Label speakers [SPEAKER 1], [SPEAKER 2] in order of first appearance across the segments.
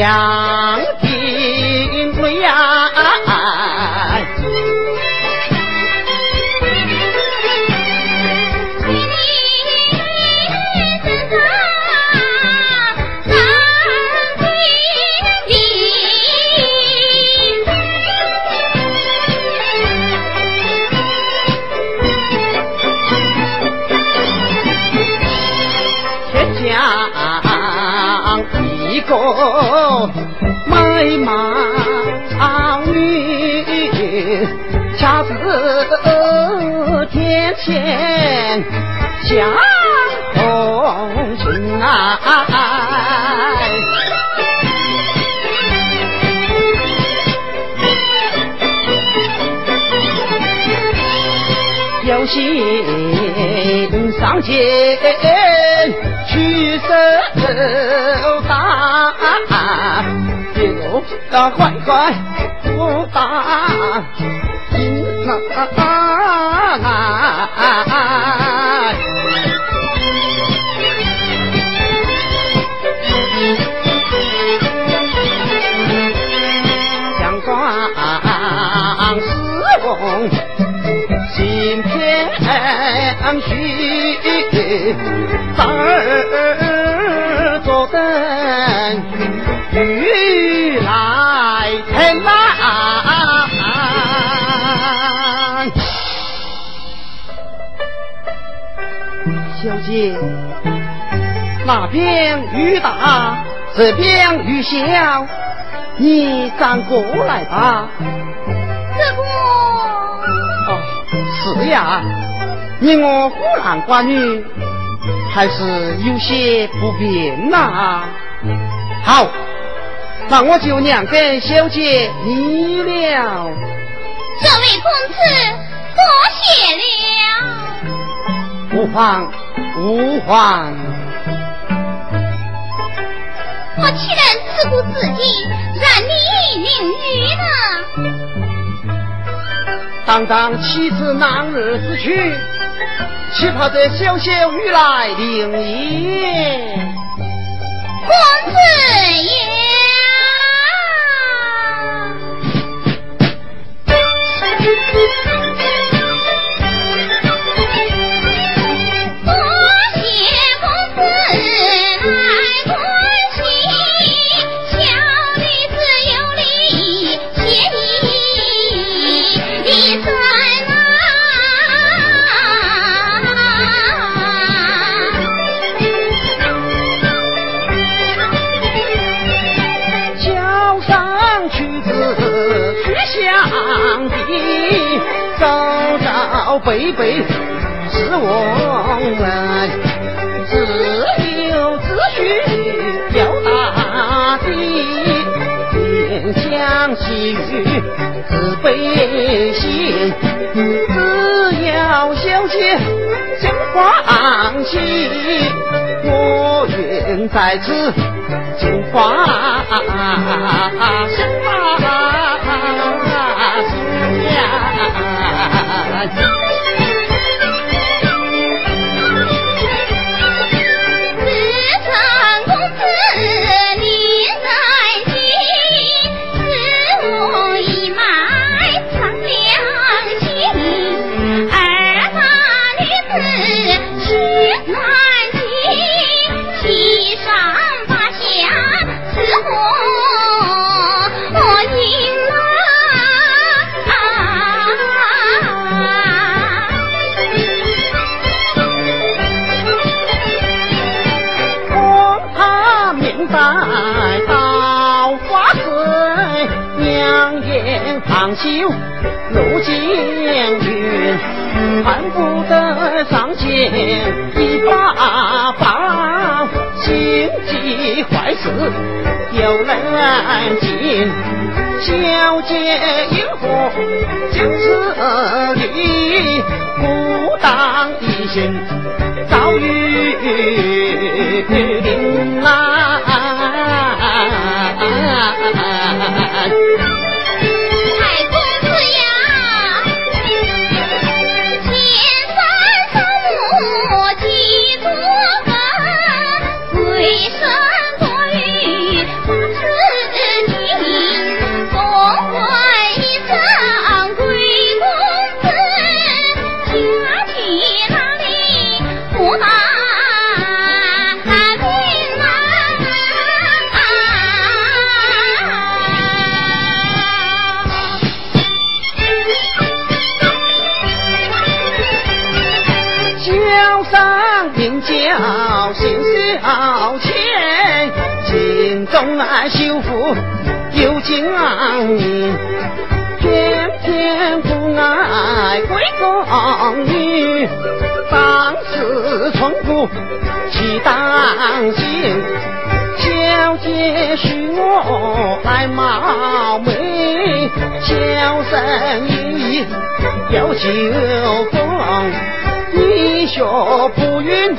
[SPEAKER 1] 两相逢情爱。有心上前去手打，就要快快不打心来。那边雨大，这边雨小，你站过来吧。
[SPEAKER 2] 这不。
[SPEAKER 1] 哦，是呀，你我孤男寡女，还是有些不便呐、好，那我就让给小姐你了。
[SPEAKER 2] 这位公子，多谢了。
[SPEAKER 1] 无妨，无妨。
[SPEAKER 2] 我岂能自顾自己，让你淋雨呢？
[SPEAKER 1] 当当妻子男儿之去，岂怕这小小雨来淋雨？
[SPEAKER 2] 公子爷。
[SPEAKER 1] 在此尽花生发心呀。他明白桃花水，两眼含羞露晶云，盼不得上前一把抱，心急坏事有人惊，
[SPEAKER 2] 小姐因何将此地孤当一心，遭遇临难。Jack. 有情义，偏偏不爱归公女。当时从不去当心，小姐许我来貌美，小生意有求公，你你学不云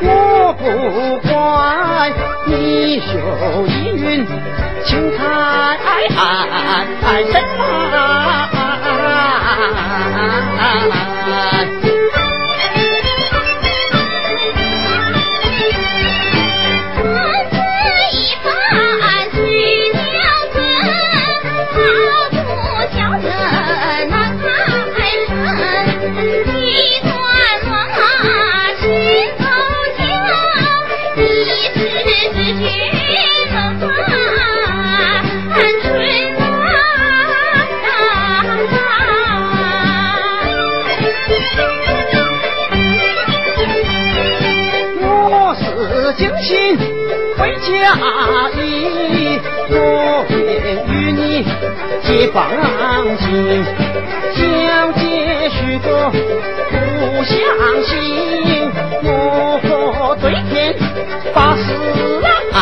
[SPEAKER 2] 我不管你学一云青菜什么么？放心，小姐许多不相信，我可对天发誓啊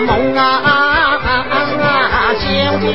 [SPEAKER 2] 梦啊，小姐。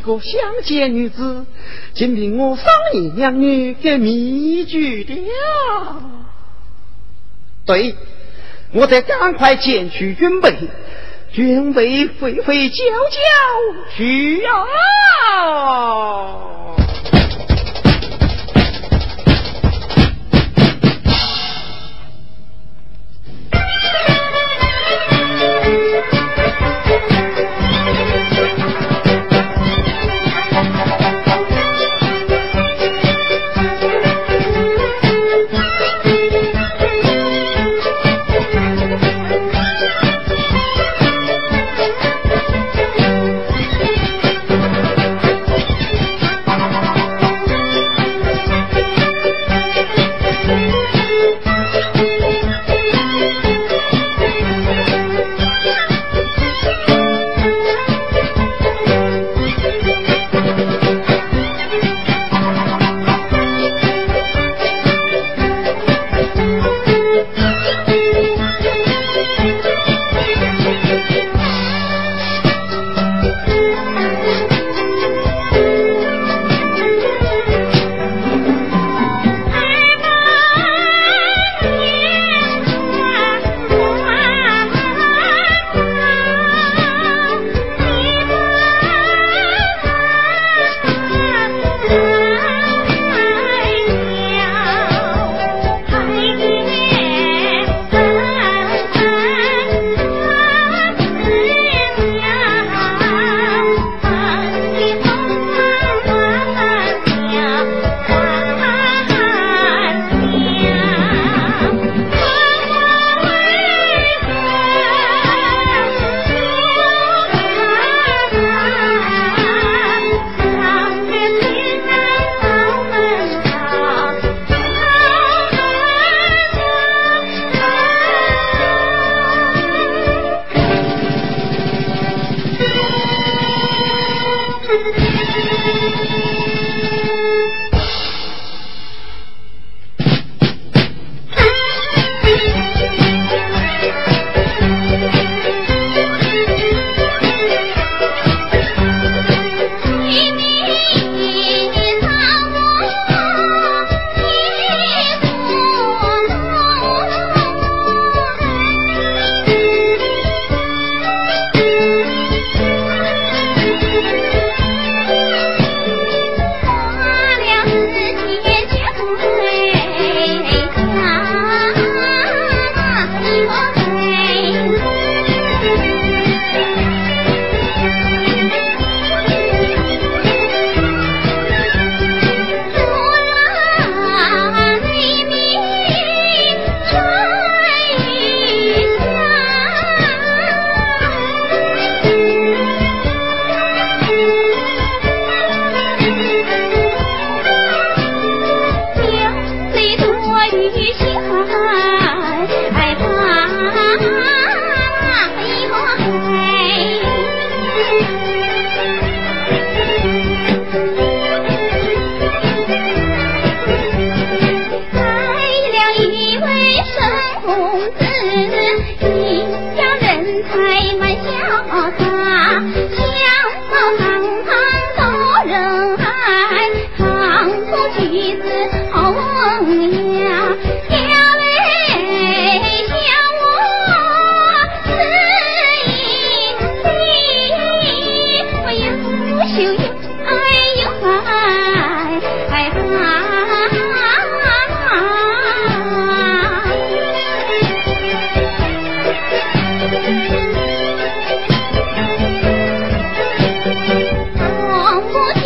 [SPEAKER 2] 个乡间女子，竟凭我丧爷娘女给迷住了。对，我得赶快前去准备，准备飞飞娇娇去啊！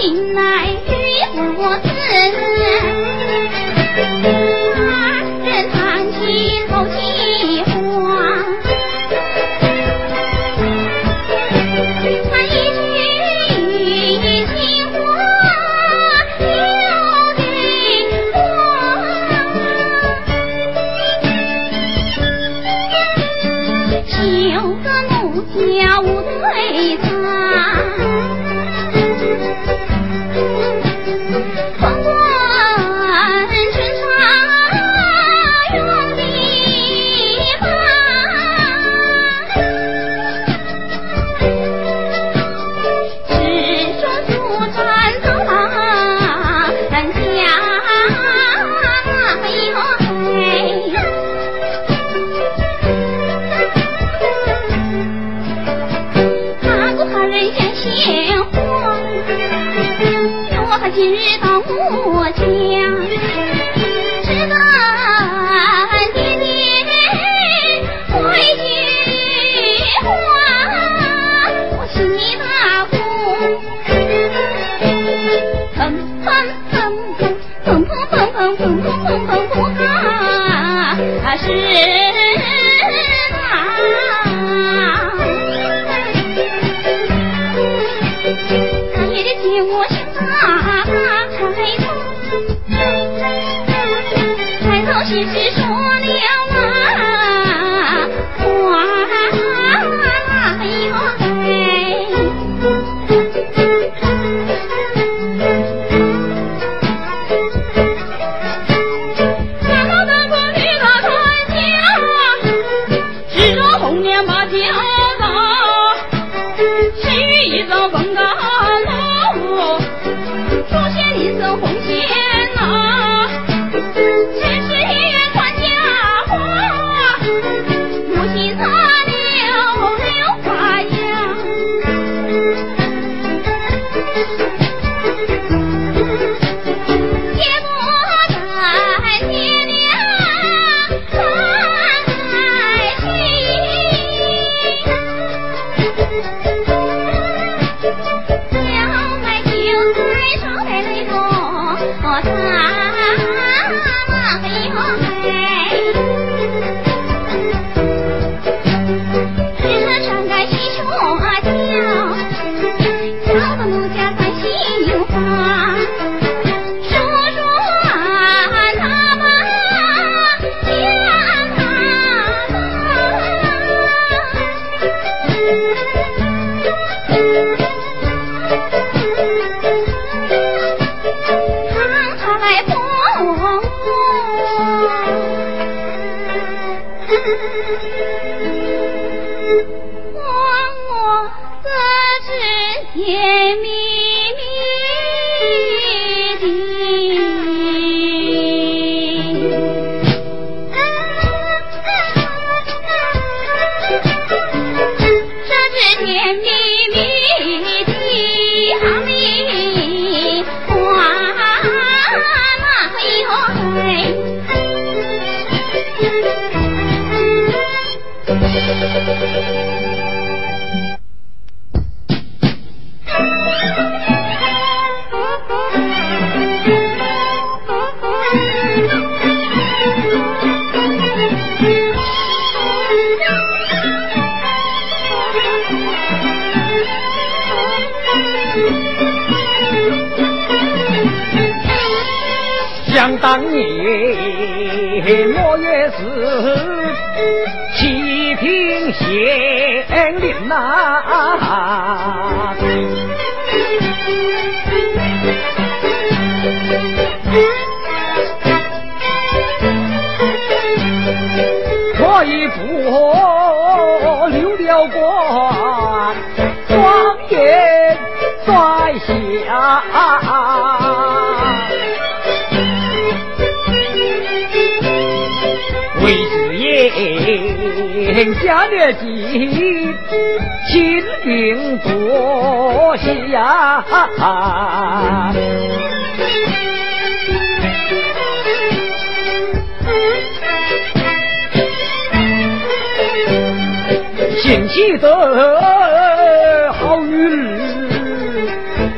[SPEAKER 2] Reina. 说了嘛话当年我也是七品县令呐。天下的几亲兵多呀。心气得好运，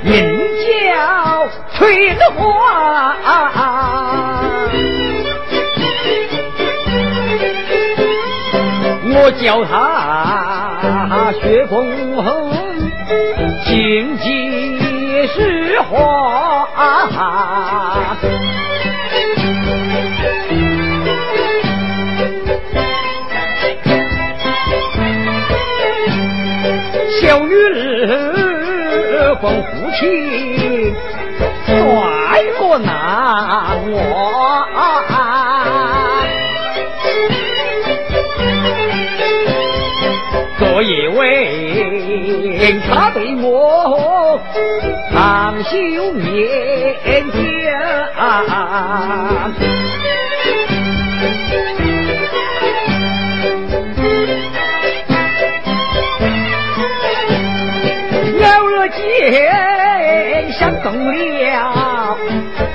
[SPEAKER 2] 名叫崔德。啊啊啊叫他学公横，情节是
[SPEAKER 3] 花。小女儿光哭泣，怪我难忘。为他对我长袖面颊。见相中了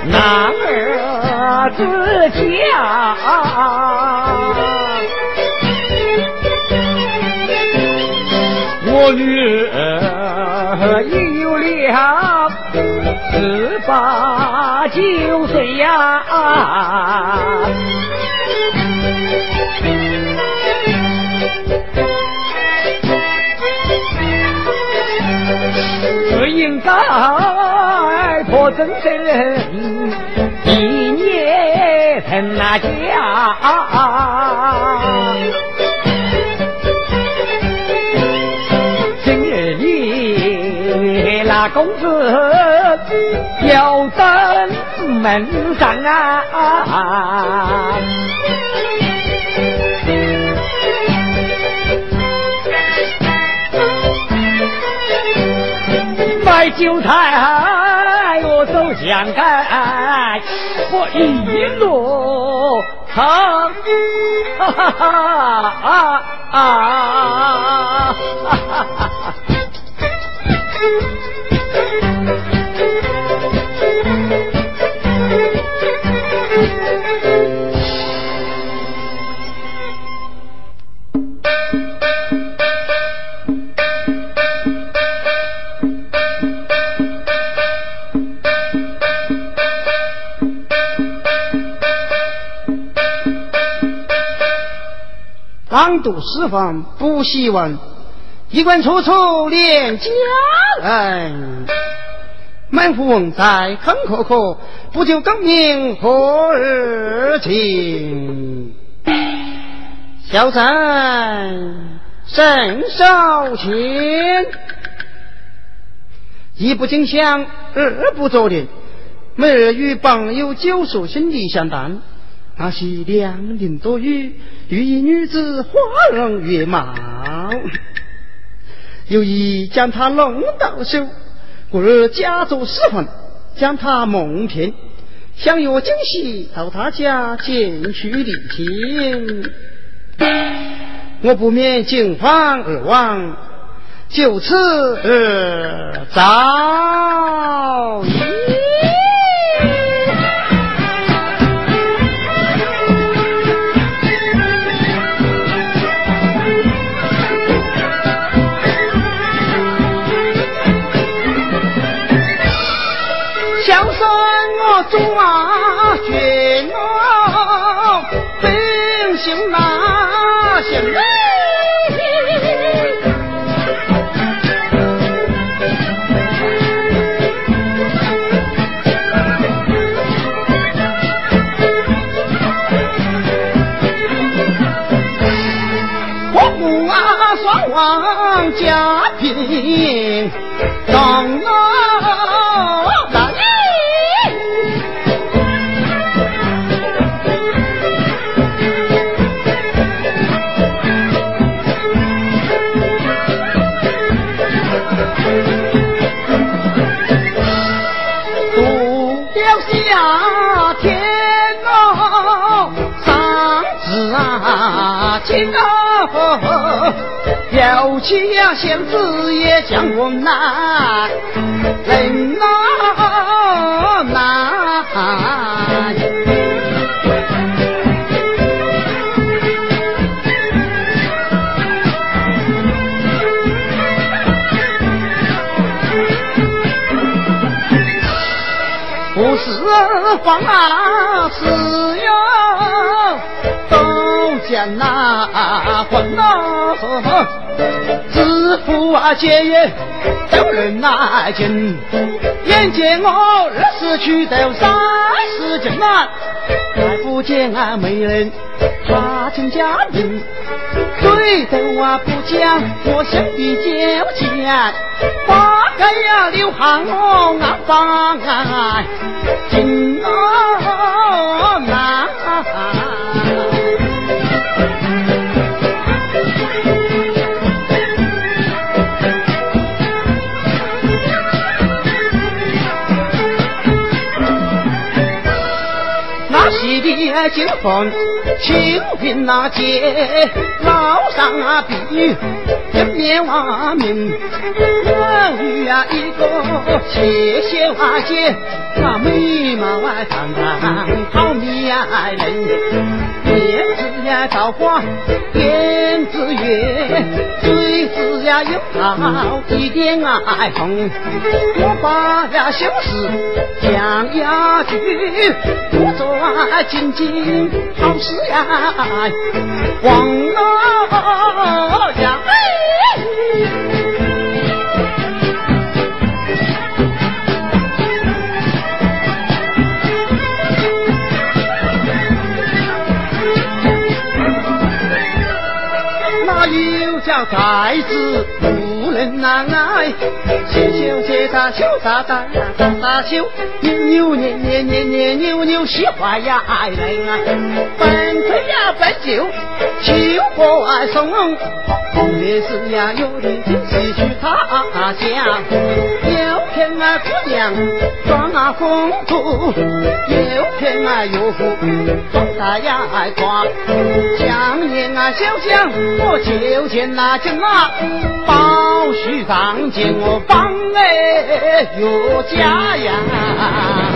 [SPEAKER 3] 男儿之家，女儿已有了十八九岁呀。只应该托真身一年成那家，公子要登门上啊！买韭菜，我走江干，我一路唱，哈哈哈啊啊！
[SPEAKER 1] 朗读诗范不习文，衣冠楚楚恋佳人。满腹文采很可可，不求功名何日情？小臣沈少卿，一不敬香，二不作恋。每日与朋友酒宿，心里相谈。那是两年多余，遇一女子花容月貌，有意将她弄到手，故而假作失魂，将她蒙骗，想约惊喜到他家见取礼金。我不免惊慌而亡，就此而遭殃。抓绝我本性那些人，我母啊双亡家贫，当啊。有气呀，先子也将我难，人啊难。不是慌啊，是哟。将那魂呐知府啊，节约都能来进。眼见我二十去到三十进啊，还不见啊美人踏进家门。对头啊不讲，我心里就讲，八该呀流汗我俺帮啊，进啊难。金凤清平那街，老上啊比玉一面瓦面，我与啊一个谢谢瓦姐，那眉毛啊长长好迷人。燕子呀，桃花，燕子月，嘴子呀有好一点爱红。我把呀心事讲呀句，我做紧紧好事呀，忘了呀。小崽子不能难挨，切修切打修打打打打修，扭扭捏捏捏捏扭扭喜欢呀爱人啊，本推呀本就秋波送，也是呀有的西去他乡，有天啊姑娘装啊风土，有天啊岳父放大呀爱挂，想念啊小香我就见。那金啊，包须当见我帮哎岳家呀。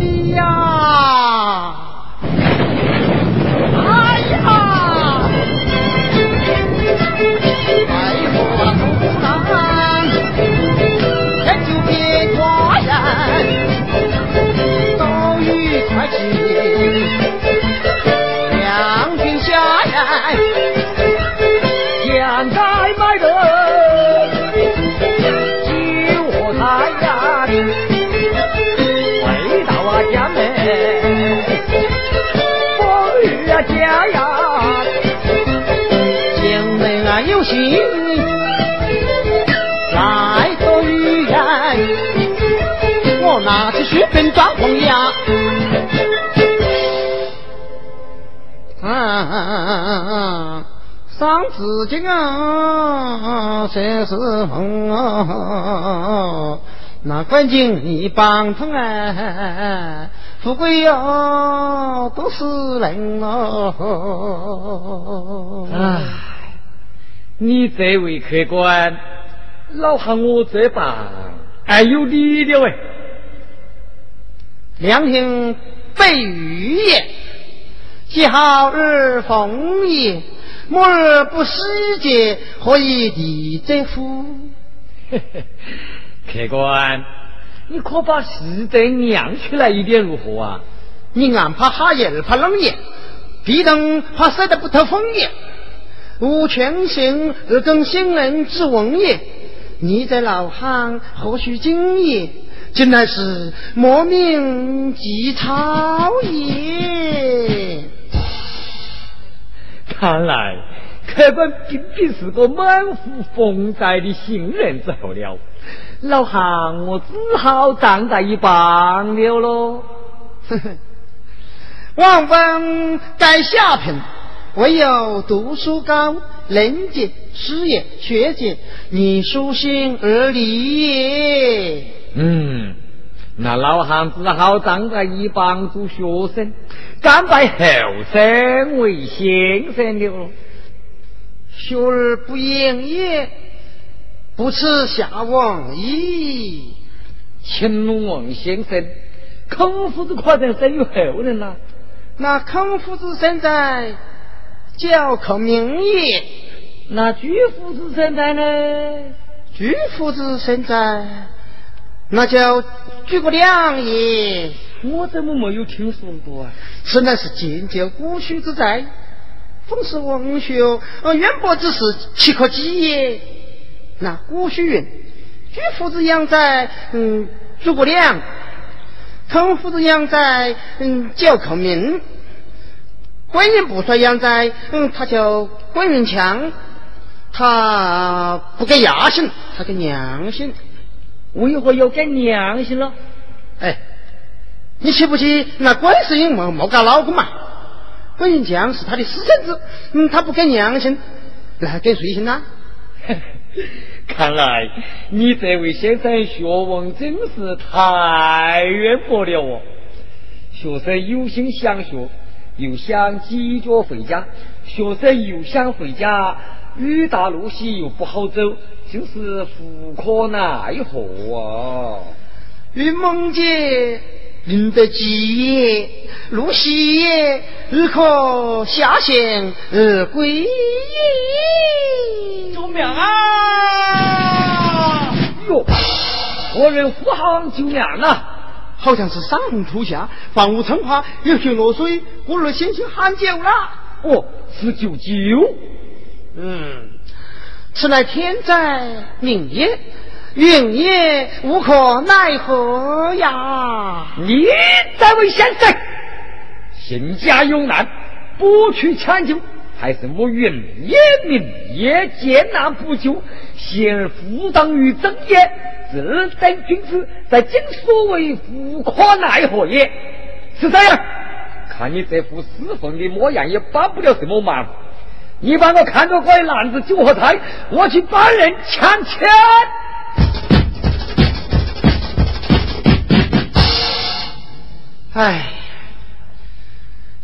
[SPEAKER 1] 哎呀！来做女人，我拿起书本装红呀。啊，上紫金啊，谁是红啊？那关键你帮通啊，富贵哟都是人哦。
[SPEAKER 3] 啊。你这位客官，老汉我这把还有理的喂。
[SPEAKER 1] 良听北雨也，几好日逢也，末日不时节，何以地则乎？
[SPEAKER 3] 客官，你可把时针亮出来一点如何啊？
[SPEAKER 1] 你俺怕哈也，怕冷也，地灯怕晒得不透风也。吾全信而更新人之文也。你在老汉何须惊也？竟然是莫名其草也。
[SPEAKER 3] 看来客官并非是个满腹风采的新人之后了。老汉我只好站在一旁了喽。
[SPEAKER 1] 望风在下品。唯有读书高，人杰、师也、学姐，你舒心而立也。
[SPEAKER 3] 嗯，那老汉只好站在一旁做学生，甘拜后生为先生了。
[SPEAKER 1] 学而不言也，不耻下王矣。
[SPEAKER 3] 请问先生，孔夫子可能生于后人呐？
[SPEAKER 1] 那孔夫子生在？叫孔明也，
[SPEAKER 3] 那居夫子生在呢？
[SPEAKER 1] 巨夫子生在，那叫诸葛亮也。
[SPEAKER 3] 我怎么没有听说过啊？
[SPEAKER 1] 此乃是建就古训之在，风是王学，呃，渊博之士岂可及也？那古训云：巨夫子养在嗯诸葛亮，滕夫子养在嗯焦孔明，关云不帅养在嗯他叫关云强，他不给亚心，他给娘心，
[SPEAKER 3] 为何要给娘心了？
[SPEAKER 1] 哎。你记不记那关世英莫莫搞老公嘛？关云强是他的私生子，嗯，他不给娘心，那还给谁亲呐？
[SPEAKER 3] 看来你这位先生学问真是太渊博了哦！学生有心想学，又想急脚回家；学生又想回家，雨大路西又不好走，真是无可奈何啊！
[SPEAKER 1] 云梦姐。临得吉也，路西也，日可下线而归也。
[SPEAKER 3] 救命啊！哟，何人呼喊救娘呢？
[SPEAKER 1] 好像是山洪初夏，房屋冲垮，有血落水，我儿先去喊救了。
[SPEAKER 3] 哦，是救救。
[SPEAKER 1] 嗯，此乃天灾命也。云也无可奈何呀！
[SPEAKER 3] 你这位先生，行家有难，不去抢救，还是我云也明也艰难不救，险而负当于正也。自等君子，在今所谓无可奈何也。是这样，看你这副死凤的模样，也帮不了什么忙。你帮我看着块篮子酒和菜，我去帮人抢钱。
[SPEAKER 1] 唉，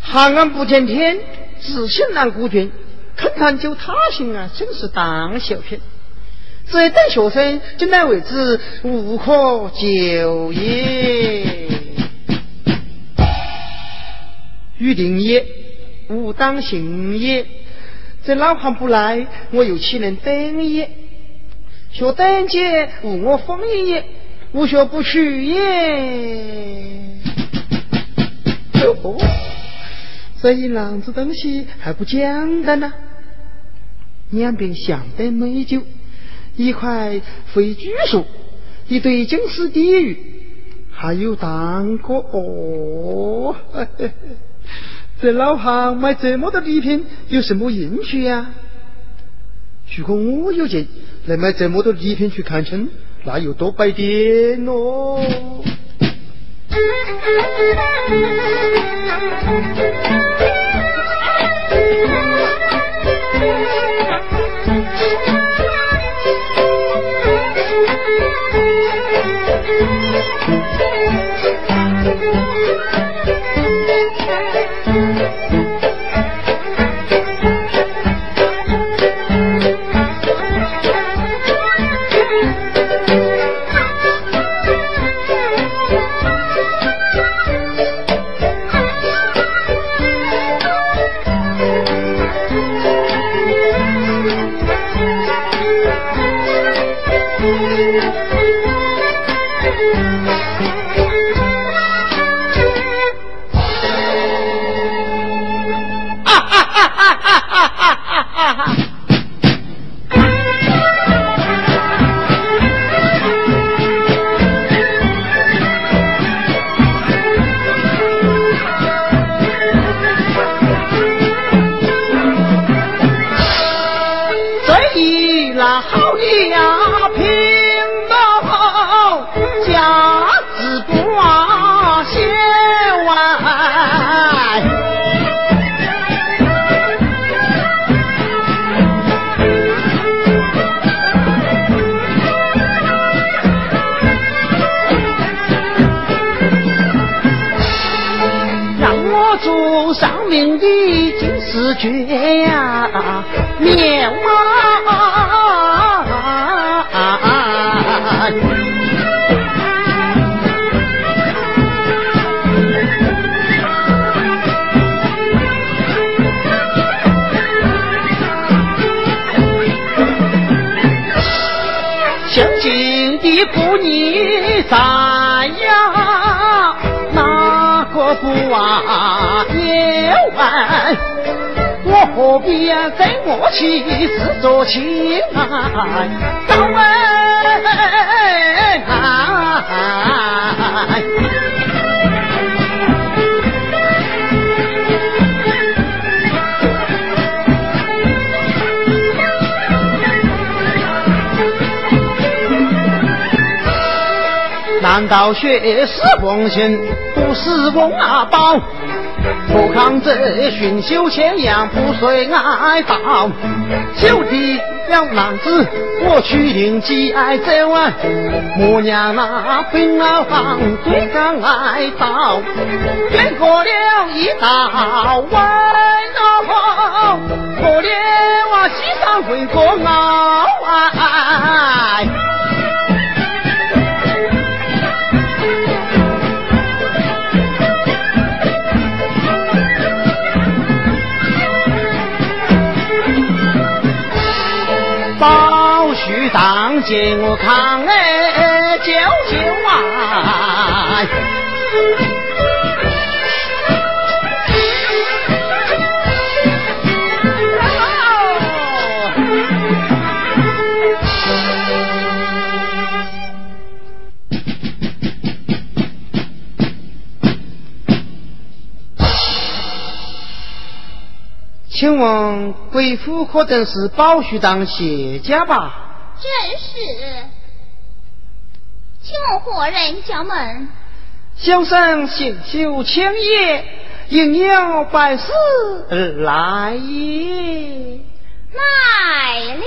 [SPEAKER 1] 寒安不见天，自信难顾君。恳谈救他行啊，真是当小品。这等学生，今乃为之无可救也。预定也，吾当行也。这老汉不来，我又岂能等也？学等节，无我封印也；无学不取也。哟，这一浪子东西还不简单呢！两边象灯美酒，一块肥橘树，一对金丝鲤鱼，还有糖果哦，嘿嘿，老汉买这么多礼品有什么用处呀？如果我有钱，来买这么多礼品去看亲，那又多摆点哦。thank you 上命的金丝绝呀，棉啊！乡亲的布衣咋样？哪个不啊？哎，我何必再我去自作清白，难道血是红线不是我阿宝？不抗这寻修千阳，不随爱道。就地了男子，我去领几爱走啊！母娘那病老房，最敢爱道。越过了一道弯路，过了我西山回过坳啊！当今我看哎，九九啊！请问贵府可曾是宝须当谢家吧？
[SPEAKER 2] 正是，请问何人叫门？
[SPEAKER 1] 小生姓邱千叶，应邀拜师而来也。
[SPEAKER 2] 来了。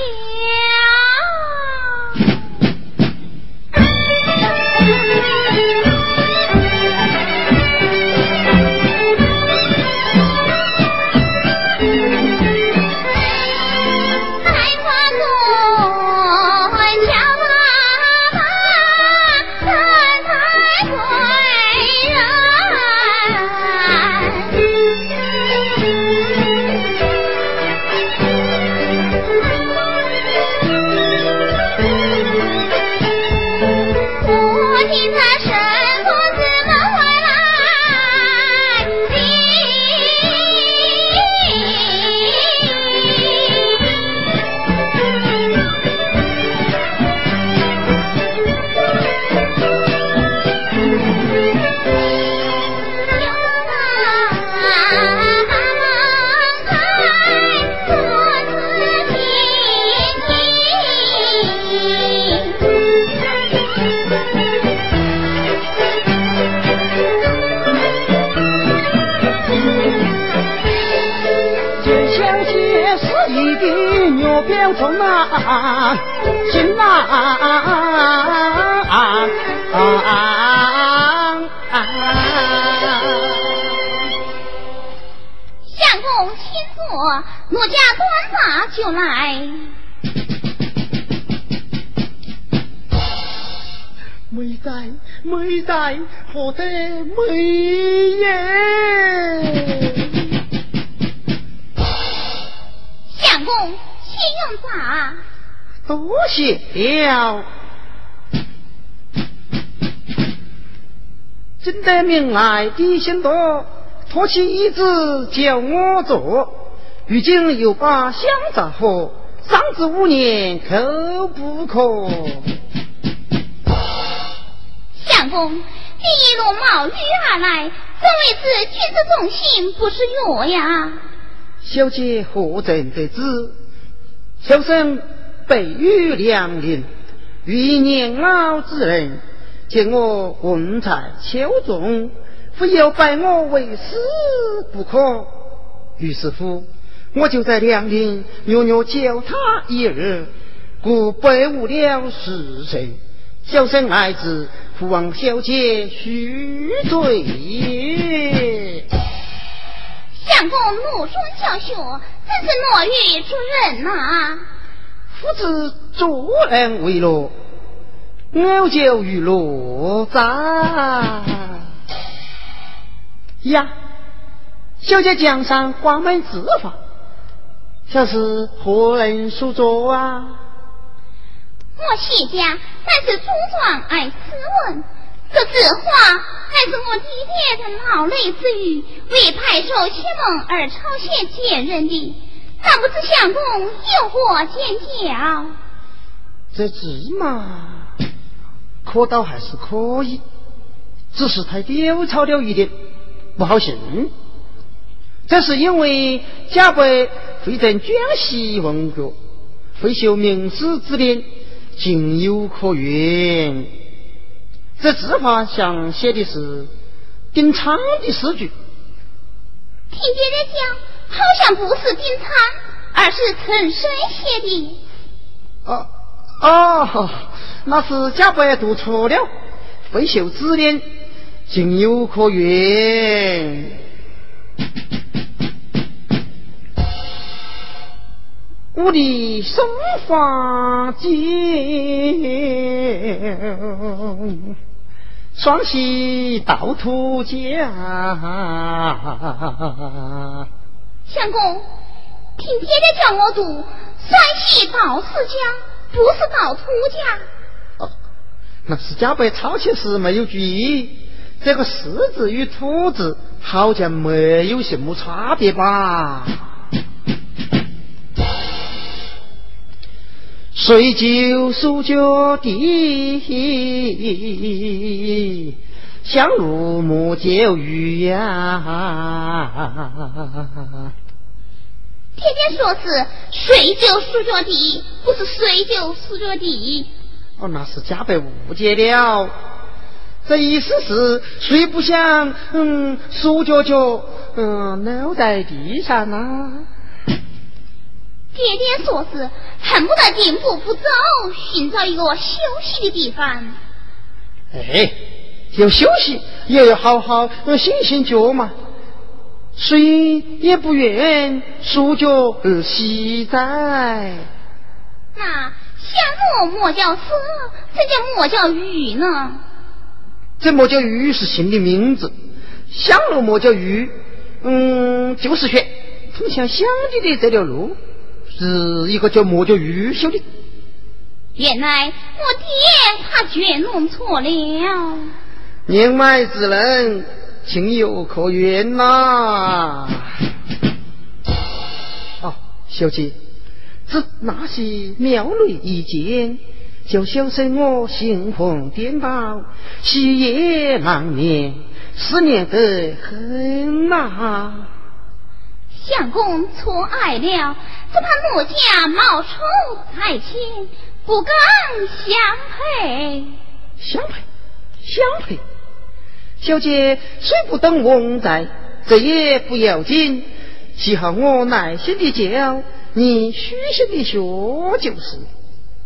[SPEAKER 2] 心啊！相公，请坐，奴家端茶就来。
[SPEAKER 1] 美在，美在，何得美耶？
[SPEAKER 2] 相公，请用茶。
[SPEAKER 1] 多谢了，今得命来的心多，托起椅子叫我坐。如今又把香杂喝，三子五年可不可？
[SPEAKER 2] 相公，你一路冒雨而来，怎为此君子重心不是药呀？
[SPEAKER 1] 小姐何曾得知？小生。北遇良邻，遇年老之人，见我文才秋重，非要拜我为师不可。于是乎，我就在良林略略教他一二，故背误了时辰。小生爱子，父望小姐恕罪也。
[SPEAKER 2] 相公怒中教学，真是落雨之人呐！
[SPEAKER 1] 夫子助人为乐，我就与乐在。呀，小姐江山关门执法，这是何人所作啊？
[SPEAKER 2] 我谢家乃是朱庄爱斯文，这字话还是我爹爹的劳累之余，为派寿谢梦而抄写接人的。那不知相公有何见教？
[SPEAKER 1] 这字嘛，可倒还是可以，只是太潦草了一点，不好信。这是因为贾伯会赠卷席文角，会修名师之典，情有可原。这字画上写的是丁昌的诗句。
[SPEAKER 2] 听别人讲，好像不是丁昌，而是陈升写的。
[SPEAKER 1] 哦哦，那是贾伯读错了，会修指点，情有可原。我的生花剑，双喜到土家。
[SPEAKER 2] 相公，听爹爹叫我读双喜到世家，不是到土家。
[SPEAKER 1] 哦，那是家伯抄写时没有注意，这个“世”字与“土”字好像没有什么差别吧？水就苏脚地，相如莫教鱼呀。
[SPEAKER 2] 天天说是水就苏脚地，不是水就苏脚地。
[SPEAKER 1] 哦，那是加倍误解了。这意思是谁不想，嗯，苏脚脚，嗯，搂在地上啊。
[SPEAKER 2] 爹爹说是恨不得定步不走，寻找一个休息的地方。
[SPEAKER 1] 哎，要休息也要好好醒醒脚嘛。谁也不愿束脚而息哉。
[SPEAKER 2] 那相莫莫叫蛇，这叫莫叫鱼呢？
[SPEAKER 1] 这莫叫鱼是新的名字，香路莫叫鱼，嗯，就是选通向乡里的这条路。是一个叫莫叫玉修的。
[SPEAKER 2] 原来我爹他全弄错了。
[SPEAKER 1] 年迈之人，情有可原呐。哦，小姐，这那些妙雷一见，就小生我心魂颠倒，喜夜难眠，思念得很呐。
[SPEAKER 2] 相公错爱了。只怕奴家冒充才情，不敢相配。
[SPEAKER 1] 相配，相配。小姐虽不懂文在，这也不要紧。只好我耐心的教，你虚心的学就是。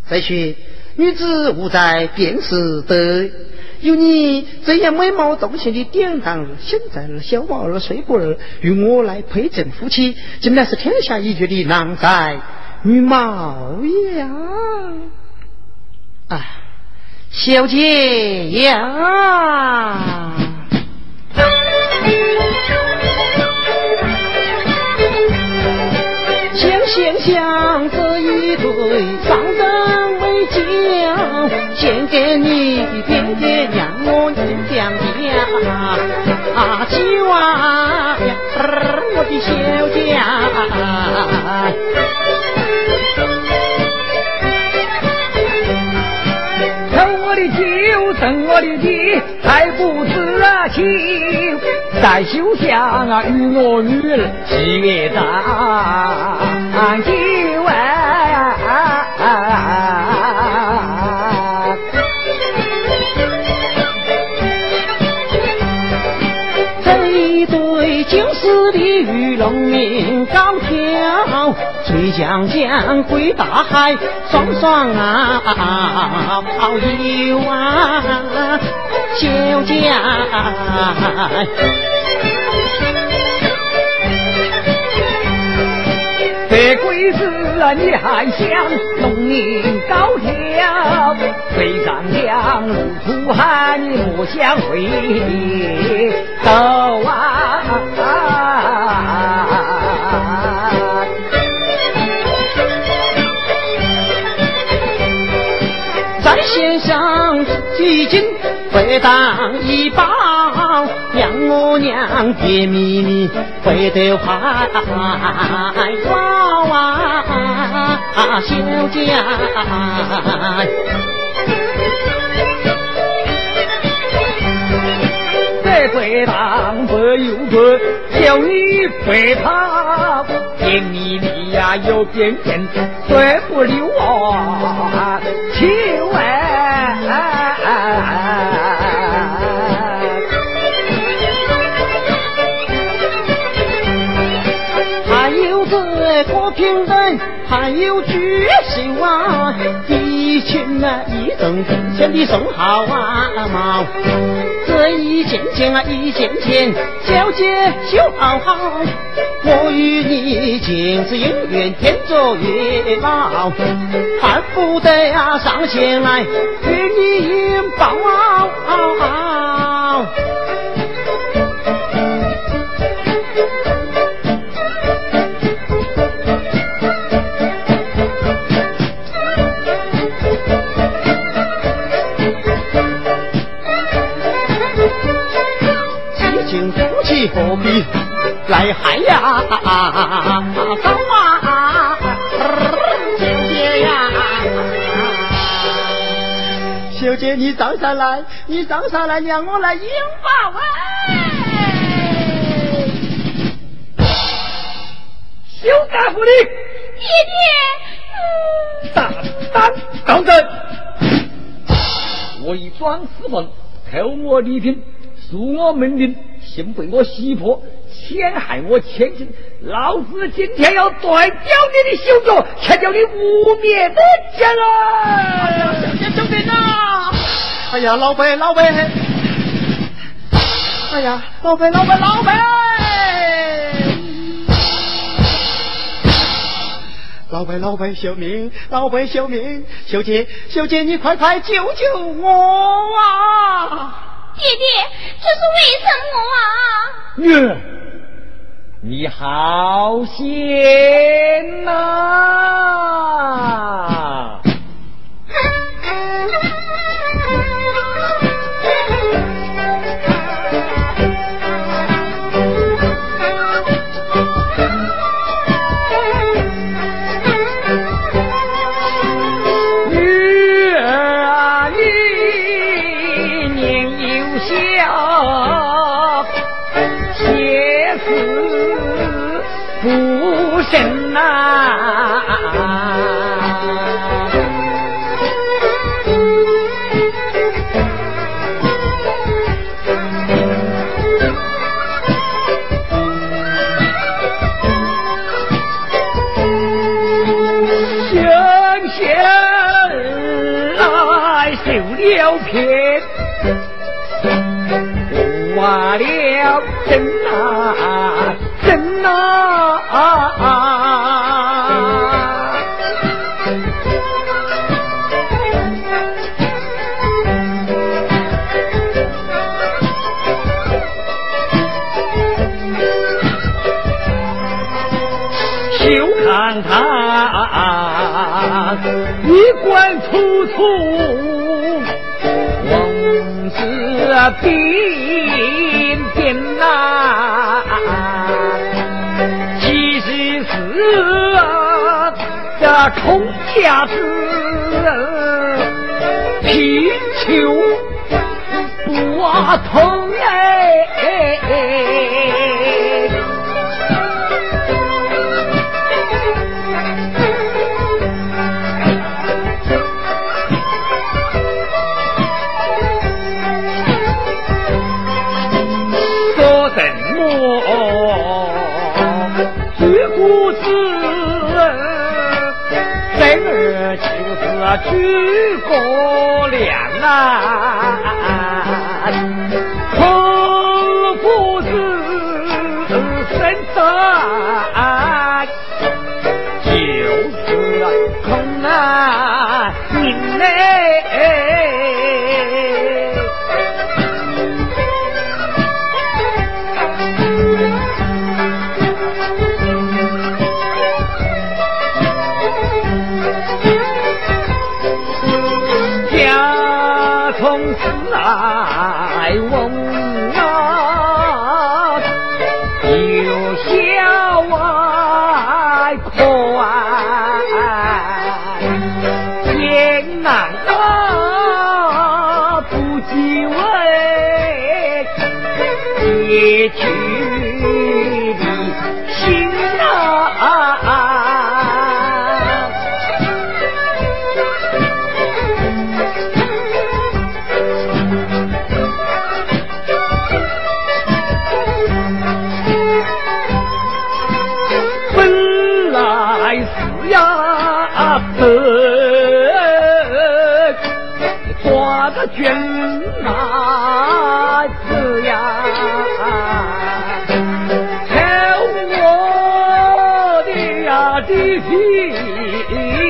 [SPEAKER 1] 再说，女子无在便是德。有你这样美貌动心的典当、现在儿、小娃儿、睡婆儿，与我来配正夫妻，竟然是天下一绝的郎才女貌呀！啊，小姐呀，想想想这一对上等为将，献给你爹爹。娘家啊，酒啊，我的小家。
[SPEAKER 3] 我的酒，赠我的地，还不知情。在休想啊，与我女儿喜悦当酒啊。一对金丝鲤鱼，龙鳞高跳，水枪枪挥大海，爽爽啊，跑一晚，小姐。白鬼子，你还想龙鳞高跳。挑，飞上江路苦寒，莫想回头啊！
[SPEAKER 1] 想几斤当一包，让我娘别秘密回头盼娃娃休假。
[SPEAKER 3] 这回当不有个叫你回跑，别秘密呀又变变，甩不溜啊，千万。
[SPEAKER 1] 平等，还有决心啊！一群啊，一阵阵前的送好啊！毛这一件件啊，一件件，小姐修好好，我与你今世姻缘天作月老，恨不得呀上前来与你拥抱。何必来害呀？早啊，秀姐呀！小姐，你上上来，你上上来，让我来拥抱哎！
[SPEAKER 3] 休大夫的
[SPEAKER 2] 爹
[SPEAKER 3] 爹，大胆当真！伪装私愤，偷我礼品，恕我命令。幸被我洗破陷害我千金，老子今天要断掉你的手脚，切掉你污蔑的奸啊！
[SPEAKER 1] 哎呀，小姐救命啊！哎呀，老白老白！哎呀，老白老白老白！老白老白救命！老白救命！小姐小姐，你快快救救我啊！
[SPEAKER 2] 爹爹，这
[SPEAKER 3] 是为什么啊？女，你好险呐！神 了真呐啊真啊！衣冠楚楚，王子彬这孔家子，贫穷不通诸葛亮啊，
[SPEAKER 2] 呀的